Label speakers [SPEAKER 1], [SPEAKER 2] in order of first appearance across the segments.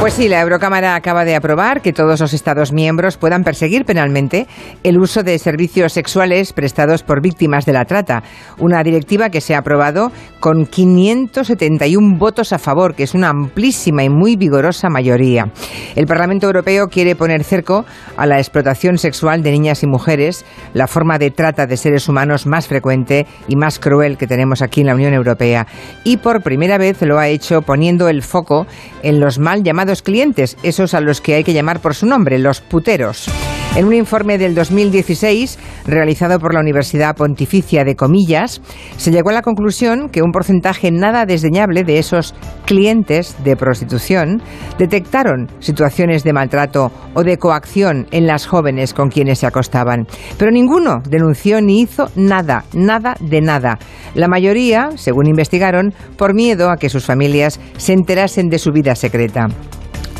[SPEAKER 1] Pues sí, la Eurocámara acaba de aprobar que todos los Estados miembros puedan perseguir penalmente el uso de servicios sexuales prestados por víctimas de la trata. Una directiva que se ha aprobado con 571 votos a favor, que es una amplísima y muy vigorosa mayoría. El Parlamento Europeo quiere poner cerco a la explotación sexual de niñas y mujeres, la forma de trata de seres humanos más frecuente y más cruel que tenemos aquí en la Unión Europea. Y por primera vez lo ha hecho poniendo el foco en los mal llamados clientes, esos a los que hay que llamar por su nombre, los puteros. En un informe del 2016, realizado por la Universidad Pontificia de Comillas, se llegó a la conclusión que un porcentaje nada desdeñable de esos clientes de prostitución detectaron situaciones de maltrato o de coacción en las jóvenes con quienes se acostaban. Pero ninguno denunció ni hizo nada, nada de nada. La mayoría, según investigaron, por miedo a que sus familias se enterasen de su vida secreta.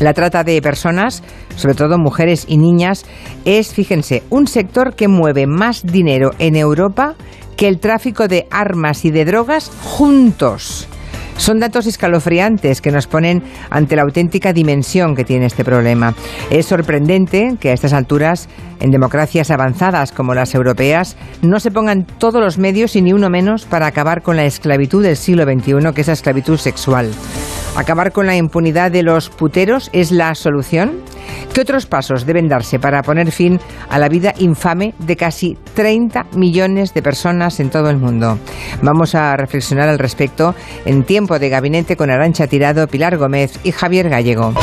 [SPEAKER 1] La trata de personas, sobre todo mujeres y niñas, es, fíjense, un sector que mueve más dinero en Europa que el tráfico de armas y de drogas juntos. Son datos escalofriantes que nos ponen ante la auténtica dimensión que tiene este problema. Es sorprendente que a estas alturas, en democracias avanzadas como las europeas, no se pongan todos los medios y ni uno menos para acabar con la esclavitud del siglo XXI, que es la esclavitud sexual. ¿Acabar con la impunidad de los puteros es la solución? ¿Qué otros pasos deben darse para poner fin a la vida infame de casi 30 millones de personas en todo el mundo? Vamos a reflexionar al respecto en tiempo de gabinete con Arancha Tirado, Pilar Gómez y Javier Gallego.